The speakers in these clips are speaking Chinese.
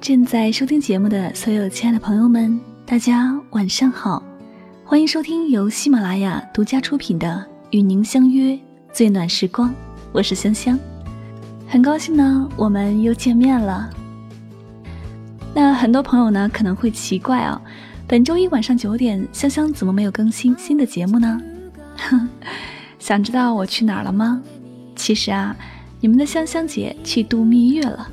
正在收听节目的所有亲爱的朋友们，大家晚上好！欢迎收听由喜马拉雅独家出品的《与您相约最暖时光》，我是香香，很高兴呢，我们又见面了。那很多朋友呢可能会奇怪啊，本周一晚上九点，香香怎么没有更新新的节目呢？想知道我去哪儿了吗？其实啊，你们的香香姐去度蜜月了。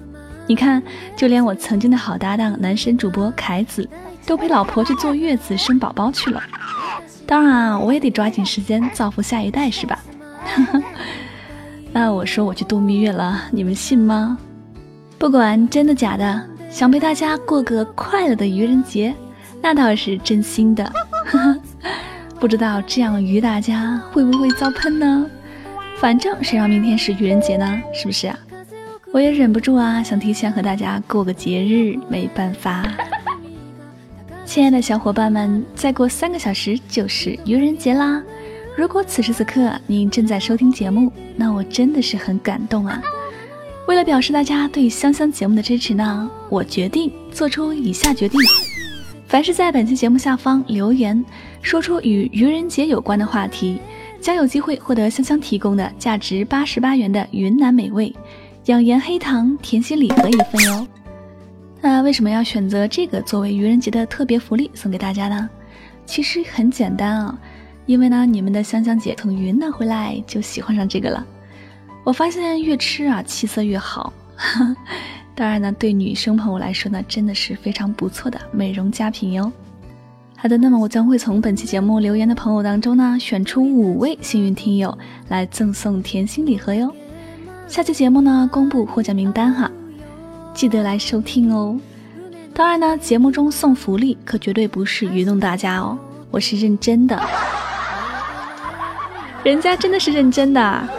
你看，就连我曾经的好搭档男神主播凯子，都陪老婆去坐月子生宝宝去了。当然啊，我也得抓紧时间造福下一代，是吧？那我说我去度蜜月了，你们信吗？不管真的假的，想陪大家过个快乐的愚人节，那倒是真心的。不知道这样愚大家会不会遭喷呢？反正谁让明天是愚人节呢？是不是啊？我也忍不住啊，想提前和大家过个节日，没办法。亲爱的小伙伴们，再过三个小时就是愚人节啦！如果此时此刻您正在收听节目，那我真的是很感动啊。为了表示大家对香香节目的支持呢，我决定做出以下决定：凡是在本期节目下方留言，说出与愚人节有关的话题，将有机会获得香香提供的价值八十八元的云南美味。养颜黑糖甜心礼盒一份哟。那为什么要选择这个作为愚人节的特别福利送给大家呢？其实很简单啊，因为呢，你们的香香姐从云南回来就喜欢上这个了。我发现越吃啊，气色越好。当然呢，对女生朋友来说呢，真的是非常不错的美容佳品哟。好的，那么我将会从本期节目留言的朋友当中呢，选出五位幸运听友来赠送甜心礼盒哟。下期节目呢，公布获奖名单哈，记得来收听哦。当然呢，节目中送福利可绝对不是愚弄大家哦，我是认真的，人家真的是认真的。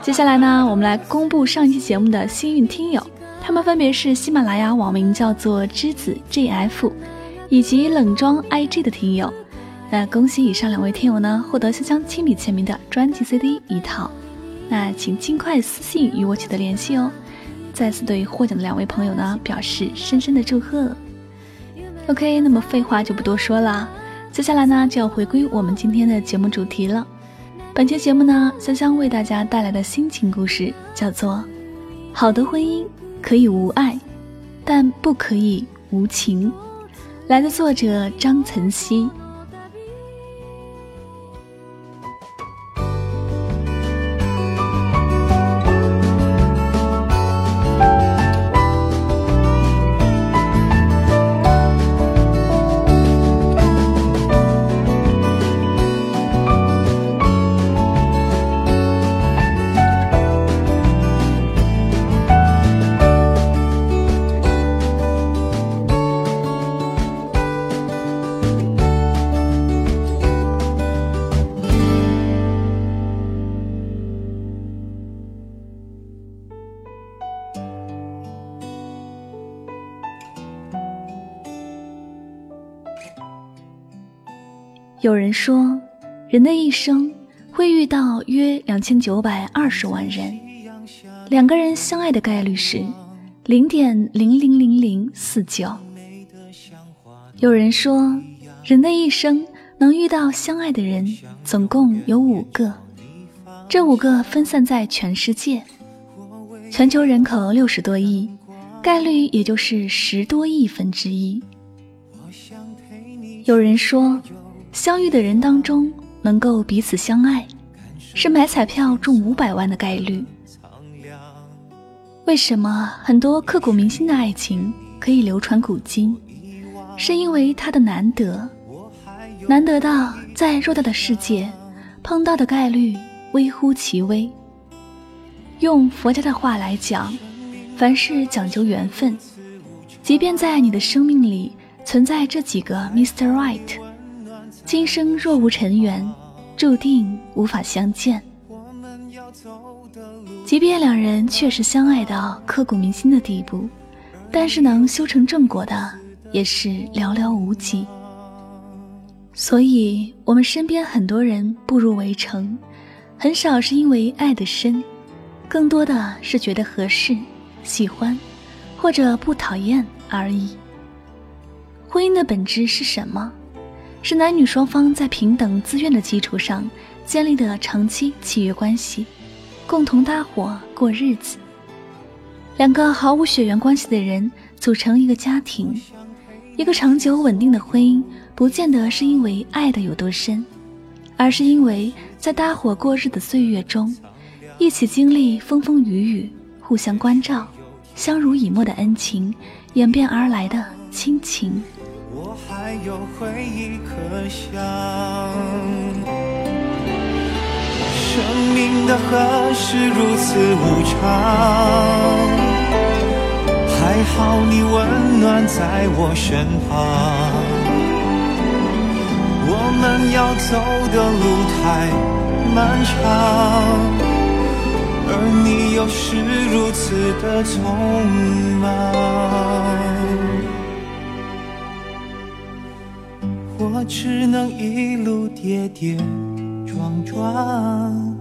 接下来呢，我们来公布上一期节目的幸运听友，他们分别是喜马拉雅网名叫做栀子 JF，以及冷装 IG 的听友。那恭喜以上两位听友呢，获得香香亲笔签名的专辑 CD 一套。那请尽快私信与我取得联系哦。再次对获奖的两位朋友呢，表示深深的祝贺。OK，那么废话就不多说了，接下来呢就要回归我们今天的节目主题了。本期节目呢，香香为大家带来的心情故事叫做《好的婚姻可以无爱，但不可以无情》，来自作者张岑曦。有人说，人的一生会遇到约两千九百二十万人，两个人相爱的概率是零点零零零零四九。有人说，人的一生能遇到相爱的人总共有五个，这五个分散在全世界，全球人口六十多亿，概率也就是十多亿分之一。有人说。相遇的人当中，能够彼此相爱，是买彩票中五百万的概率。为什么很多刻骨铭心的爱情可以流传古今？是因为它的难得，难得到在偌大的世界碰到的概率微乎其微。用佛家的话来讲，凡事讲究缘分，即便在你的生命里存在这几个 Mr. Right。今生若无尘缘，注定无法相见。即便两人确实相爱到刻骨铭心的地步，但是能修成正果的也是寥寥无几。所以，我们身边很多人步入围城，很少是因为爱的深，更多的是觉得合适，喜欢，或者不讨厌而已。婚姻的本质是什么？是男女双方在平等自愿的基础上建立的长期契约关系，共同搭伙过日子。两个毫无血缘关系的人组成一个家庭，一个长久稳定的婚姻，不见得是因为爱的有多深，而是因为在搭伙过日的岁月中，一起经历风风雨雨，互相关照，相濡以沫的恩情，演变而来的亲情。还有回忆可想，生命的河是如此无常。还好你温暖在我身旁，我们要走的路太漫长，而你又是如此的匆忙，我只能一路跌跌撞撞，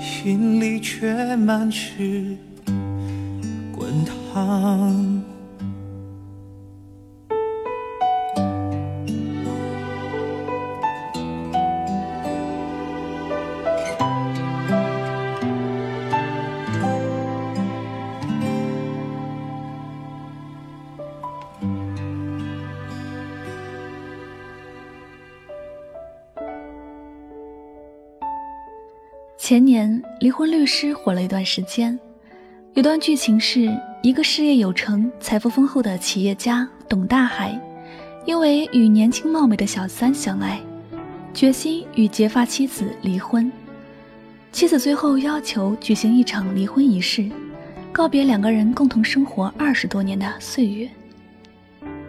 心里却满是。滚烫。前年，离婚律师火了一段时间。有段剧情是一个事业有成、财富丰厚的企业家董大海，因为与年轻貌美的小三相爱，决心与结发妻子离婚。妻子最后要求举行一场离婚仪式，告别两个人共同生活二十多年的岁月。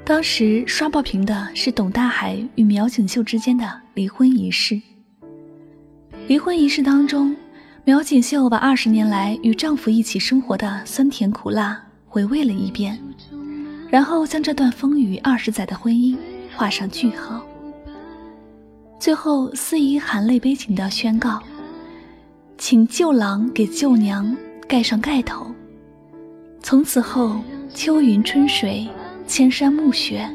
当时刷爆屏的是董大海与苗锦绣之间的离婚仪式。离婚仪式当中。苗锦绣把二十年来与丈夫一起生活的酸甜苦辣回味了一遍，然后将这段风雨二十载的婚姻画上句号。最后，司仪含泪悲情地宣告：“请旧郎给旧娘盖上盖头，从此后秋云春水、千山暮雪，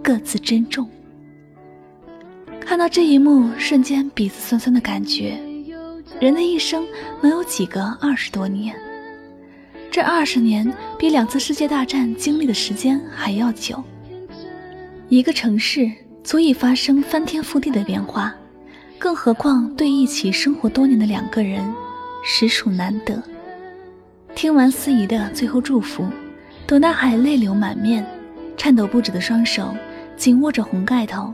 各自珍重。”看到这一幕，瞬间鼻子酸酸的感觉。人的一生能有几个二十多年？这二十年比两次世界大战经历的时间还要久。一个城市足以发生翻天覆地的变化，更何况对一起生活多年的两个人，实属难得。听完司仪的最后祝福，董大海泪流满面，颤抖不止的双手紧握着红盖头，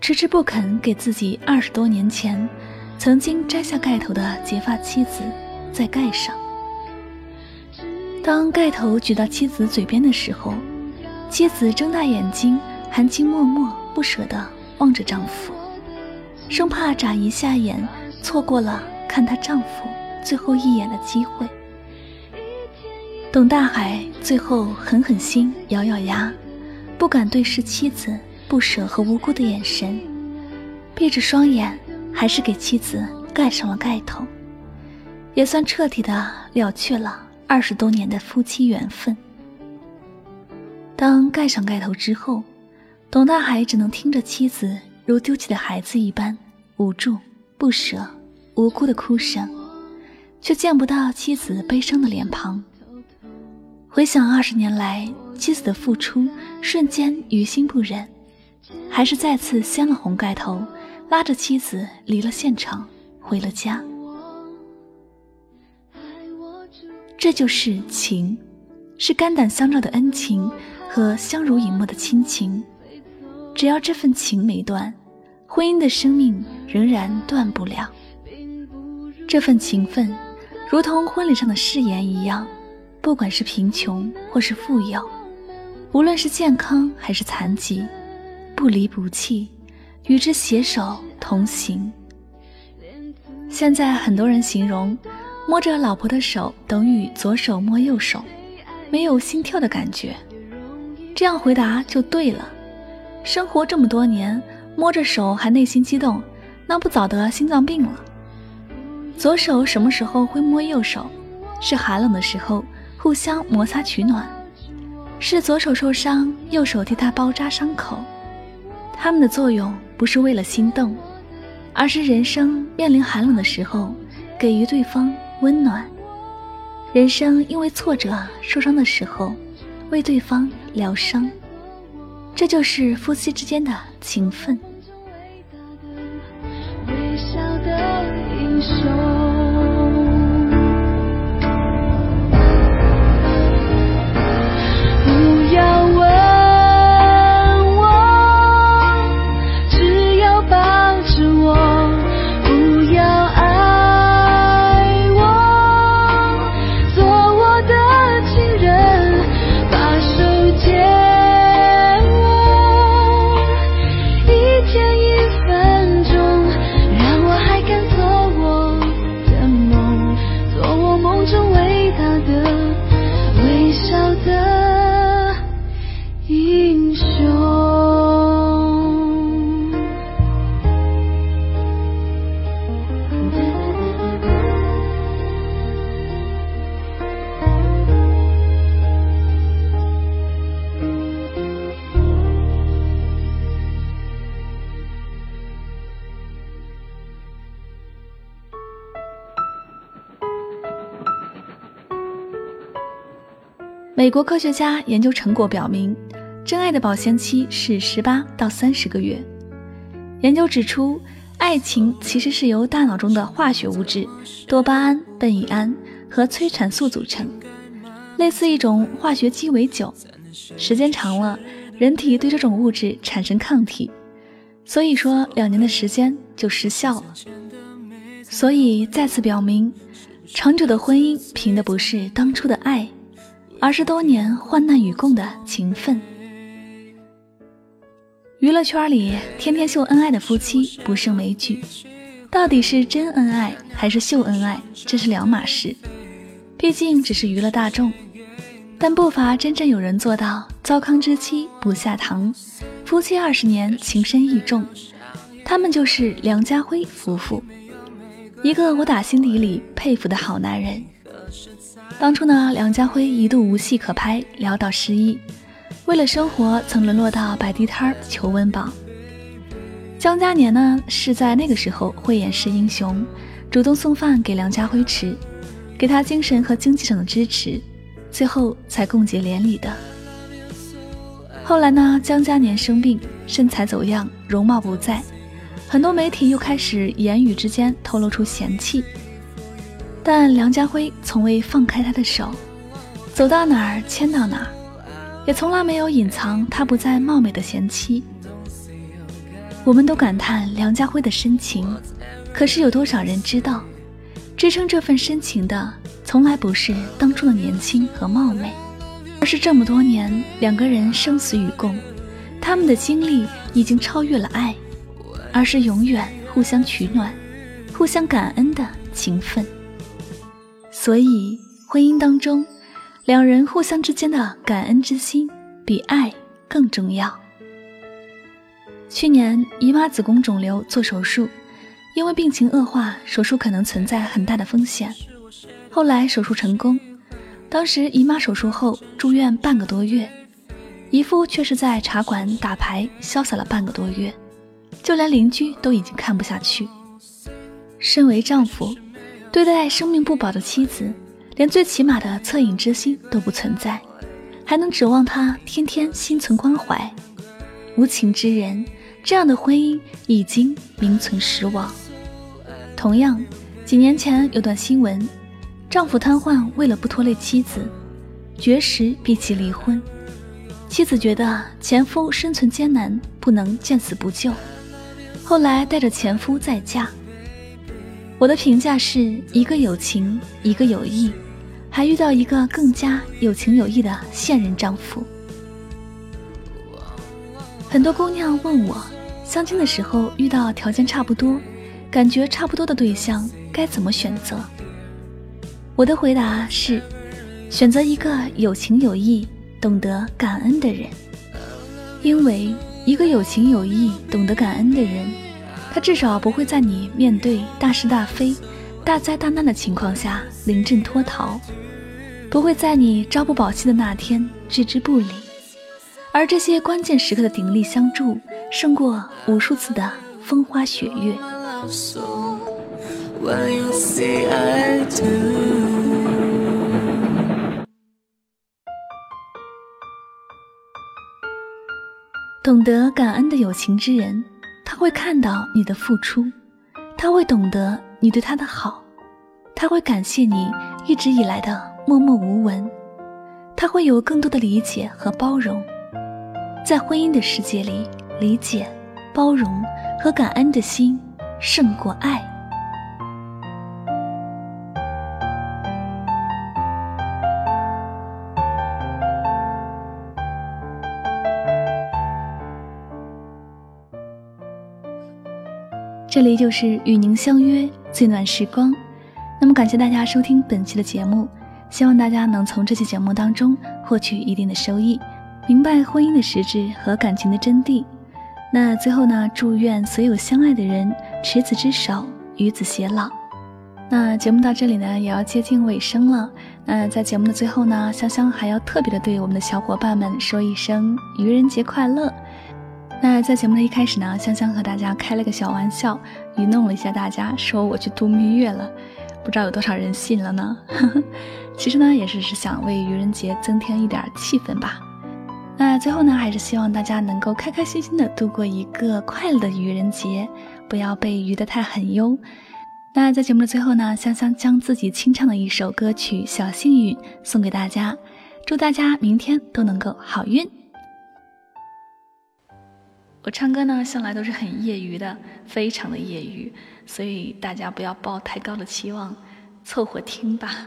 迟迟不肯给自己二十多年前。曾经摘下盖头的结发妻子，再盖上。当盖头举到妻子嘴边的时候，妻子睁大眼睛，含情脉脉、不舍地望着丈夫，生怕眨一下眼，错过了看她丈夫最后一眼的机会。董大海最后狠狠心，咬咬牙，不敢对视妻子不舍和无辜的眼神，闭着双眼。还是给妻子盖上了盖头，也算彻底的了却了二十多年的夫妻缘分。当盖上盖头之后，董大海只能听着妻子如丢弃的孩子一般无助、不舍、无辜的哭声，却见不到妻子悲伤的脸庞。回想二十年来妻子的付出，瞬间于心不忍，还是再次掀了红盖头。拉着妻子离了现场，回了家。这就是情，是肝胆相照的恩情和相濡以沫的亲情。只要这份情没断，婚姻的生命仍然断不了。这份情分，如同婚礼上的誓言一样，不管是贫穷或是富有，无论是健康还是残疾，不离不弃。与之携手同行。现在很多人形容摸着老婆的手等于左手摸右手，没有心跳的感觉。这样回答就对了。生活这么多年，摸着手还内心激动，那不早得心脏病了。左手什么时候会摸右手？是寒冷的时候，互相摩擦取暖，是左手受伤，右手替他包扎伤口。他们的作用不是为了心动，而是人生面临寒冷的时候，给予对方温暖；人生因为挫折受伤的时候，为对方疗伤。这就是夫妻之间的情分。微笑的英雄。美国科学家研究成果表明，真爱的保鲜期是十八到三十个月。研究指出，爱情其实是由大脑中的化学物质多巴胺、苯乙胺和催产素组成，类似一种化学鸡尾酒。时间长了，人体对这种物质产生抗体，所以说两年的时间就失效了。所以再次表明，长久的婚姻凭的不是当初的爱。而是多年患难与共的情分。娱乐圈里天天秀恩爱的夫妻不胜枚举，到底是真恩爱还是秀恩爱，这是两码事。毕竟只是娱乐大众，但不乏真正有人做到糟糠之妻不下堂，夫妻二十年情深意重。他们就是梁家辉夫妇，一个我打心底里佩服的好男人。当初呢，梁家辉一度无戏可拍，潦倒失意，为了生活曾沦落到摆地摊求温饱。江嘉年呢是在那个时候慧眼识英雄，主动送饭给梁家辉吃，给他精神和经济上的支持，最后才共结连理的。后来呢，江嘉年生病，身材走样，容貌不在，很多媒体又开始言语之间透露出嫌弃。但梁家辉从未放开他的手，走到哪儿牵到哪儿，也从来没有隐藏他不再貌美的贤妻。我们都感叹梁家辉的深情，可是有多少人知道，支撑这份深情的，从来不是当初的年轻和貌美，而是这么多年两个人生死与共，他们的经历已经超越了爱，而是永远互相取暖、互相感恩的情分。所以，婚姻当中，两人互相之间的感恩之心比爱更重要。去年，姨妈子宫肿瘤做手术，因为病情恶化，手术可能存在很大的风险。后来手术成功，当时姨妈手术后住院半个多月，姨夫却是在茶馆打牌潇洒了半个多月，就连邻居都已经看不下去。身为丈夫。对待生命不保的妻子，连最起码的恻隐之心都不存在，还能指望他天天心存关怀？无情之人，这样的婚姻已经名存实亡。同样，几年前有段新闻，丈夫瘫痪，为了不拖累妻子，绝食逼其离婚。妻子觉得前夫生存艰难，不能见死不救，后来带着前夫再嫁。我的评价是一个有情，一个有义，还遇到一个更加有情有义的现任丈夫。很多姑娘问我，相亲的时候遇到条件差不多、感觉差不多的对象，该怎么选择？我的回答是，选择一个有情有义、懂得感恩的人，因为一个有情有义、懂得感恩的人。他至少不会在你面对大是大非、大灾大难的情况下临阵脱逃，不会在你朝不保夕的那天置之不理。而这些关键时刻的鼎力相助，胜过无数次的风花雪月。懂得感恩的有情之人，他会看到你的付出，他会懂得你对他的好，他会感谢你一直以来的默默无闻，他会有更多的理解和包容。在婚姻的世界里，理解、包容和感恩的心胜过爱。这里就是与您相约最暖时光。那么，感谢大家收听本期的节目，希望大家能从这期节目当中获取一定的收益，明白婚姻的实质和感情的真谛。那最后呢，祝愿所有相爱的人执子之手，与子偕老。那节目到这里呢，也要接近尾声了。那在节目的最后呢，香香还要特别的对我们的小伙伴们说一声愚人节快乐。那在节目的一开始呢，香香和大家开了个小玩笑，愚弄了一下大家，说我去度蜜月了，不知道有多少人信了呢？其实呢，也是是想为愚人节增添一点气氛吧。那最后呢，还是希望大家能够开开心心的度过一个快乐的愚人节，不要被愚得太狠哟。那在节目的最后呢，香香将自己清唱的一首歌曲《小幸运》送给大家，祝大家明天都能够好运。我唱歌呢，向来都是很业余的，非常的业余，所以大家不要抱太高的期望，凑合听吧。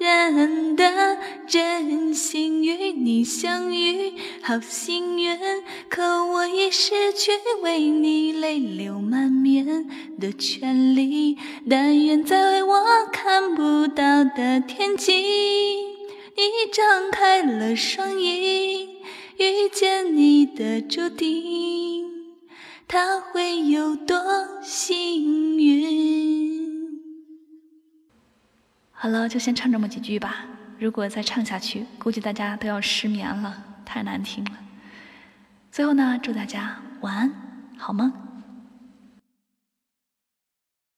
人的真心与你相遇，好幸运。可我已失去为你泪流满面的权利。但愿在我看不到的天际，你张开了双翼，遇见你的注定。他会有多幸运？好了，就先唱这么几句吧。如果再唱下去，估计大家都要失眠了，太难听了。最后呢，祝大家晚安，好梦。